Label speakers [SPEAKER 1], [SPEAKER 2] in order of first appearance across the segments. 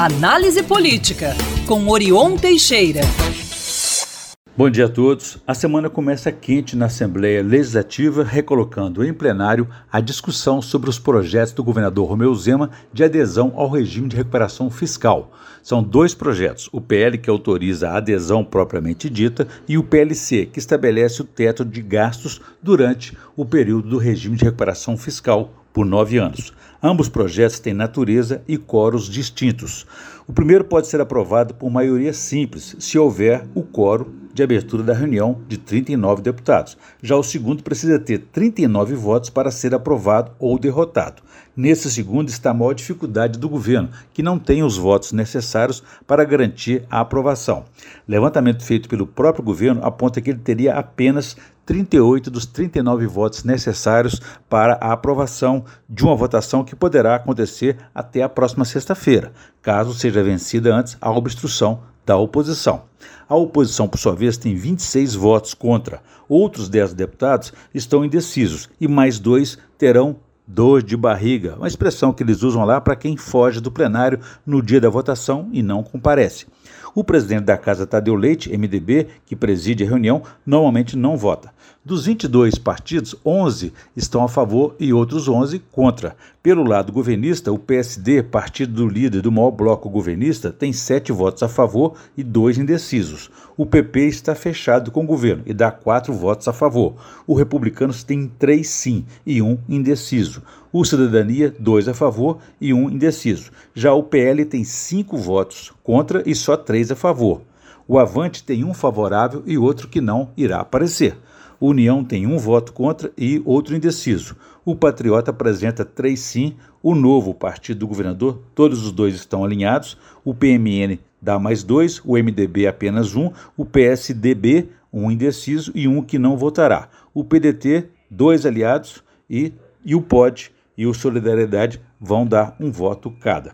[SPEAKER 1] Análise Política, com Orion Teixeira.
[SPEAKER 2] Bom dia a todos. A semana começa quente na Assembleia Legislativa, recolocando em plenário a discussão sobre os projetos do governador Romeu Zema de adesão ao regime de recuperação fiscal. São dois projetos: o PL, que autoriza a adesão propriamente dita, e o PLC, que estabelece o teto de gastos durante o período do regime de recuperação fiscal por nove anos. Ambos projetos têm natureza e coros distintos. O primeiro pode ser aprovado por maioria simples, se houver o coro de abertura da reunião de 39 deputados. Já o segundo precisa ter 39 votos para ser aprovado ou derrotado. Nesse segundo está a maior dificuldade do governo, que não tem os votos necessários para garantir a aprovação. Levantamento feito pelo próprio governo aponta que ele teria apenas 38 dos 39 votos necessários para a aprovação de uma votação que poderá acontecer até a próxima sexta-feira, caso seja vencida antes a obstrução da oposição. A oposição, por sua vez, tem 26 votos contra. Outros 10 deputados estão indecisos e mais dois terão dor de barriga, uma expressão que eles usam lá para quem foge do plenário no dia da votação e não comparece. O presidente da Casa, Tadeu Leite, MDB, que preside a reunião, normalmente não vota. Dos 22 partidos, 11 estão a favor e outros 11 contra. Pelo lado governista, o PSD, partido do líder do maior bloco governista, tem sete votos a favor e dois indecisos. O PP está fechado com o governo e dá quatro votos a favor. O Republicanos tem três sim e um indeciso. O Cidadania, dois a favor e um indeciso. Já o PL tem cinco votos contra e só três a favor. O Avante tem um favorável e outro que não irá aparecer. União tem um voto contra e outro indeciso. O Patriota apresenta três sim. O novo partido do governador, todos os dois estão alinhados. O PMN dá mais dois. O MDB apenas um. O PSDB, um indeciso e um que não votará. O PDT, dois aliados e, e o POD e o Solidariedade vão dar um voto cada.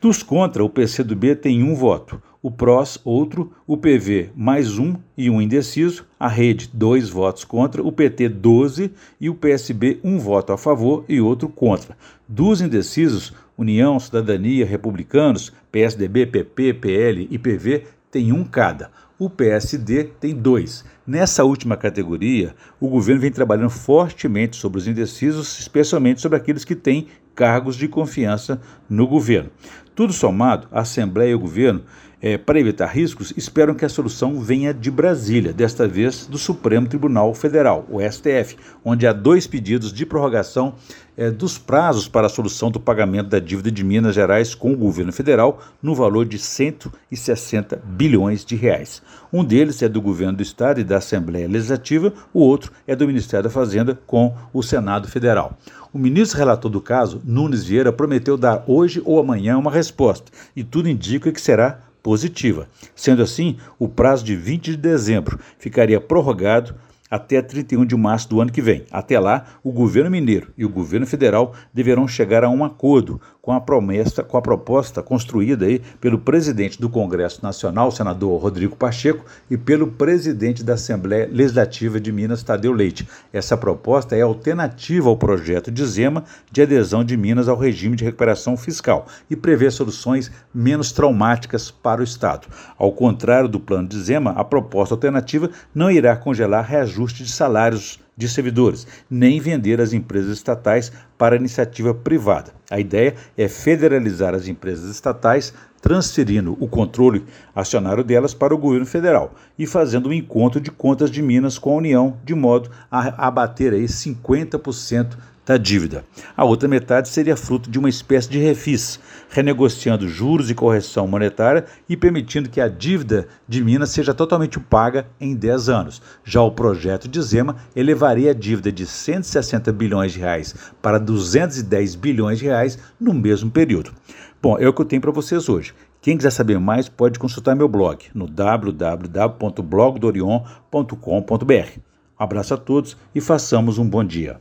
[SPEAKER 2] Dos contra, o PCdoB tem um voto o PROS outro, o PV mais um e um indeciso, a Rede dois votos contra, o PT 12 e o PSB um voto a favor e outro contra. Dos indecisos, União, Cidadania, Republicanos, PSDB, PP, PL e PV tem um cada. O PSD tem dois. Nessa última categoria, o governo vem trabalhando fortemente sobre os indecisos, especialmente sobre aqueles que têm cargos de confiança no governo. Tudo somado, a Assembleia e o governo é, para evitar riscos, esperam que a solução venha de Brasília, desta vez do Supremo Tribunal Federal, o STF, onde há dois pedidos de prorrogação é, dos prazos para a solução do pagamento da dívida de Minas Gerais com o governo federal no valor de 160 bilhões de reais. Um deles é do governo do estado e da Assembleia Legislativa, o outro é do Ministério da Fazenda com o Senado Federal. O ministro relator do caso, Nunes Vieira, prometeu dar hoje ou amanhã uma resposta, e tudo indica que será positiva. Sendo assim, o prazo de 20 de dezembro ficaria prorrogado até 31 de março do ano que vem. Até lá, o governo mineiro e o governo federal deverão chegar a um acordo com a promessa, com a proposta construída aí pelo presidente do Congresso Nacional, senador Rodrigo Pacheco, e pelo presidente da Assembleia Legislativa de Minas, Tadeu Leite. Essa proposta é alternativa ao projeto de Zema de adesão de Minas ao regime de recuperação fiscal e prevê soluções menos traumáticas para o Estado. Ao contrário do plano de Zema, a proposta alternativa não irá congelar reajuste de salários de servidores, nem vender as empresas estatais para iniciativa privada. A ideia é federalizar as empresas estatais, transferindo o controle acionário delas para o governo federal e fazendo um encontro de contas de Minas com a União, de modo a abater aí 50% da dívida. A outra metade seria fruto de uma espécie de refis, renegociando juros e correção monetária e permitindo que a dívida de Minas seja totalmente paga em 10 anos. Já o projeto de Zema elevaria a dívida de 160 bilhões de reais para 210 bilhões de reais no mesmo período. Bom, é o que eu tenho para vocês hoje. Quem quiser saber mais pode consultar meu blog no www.blogdorion.com.br. Um abraço a todos e façamos um bom dia.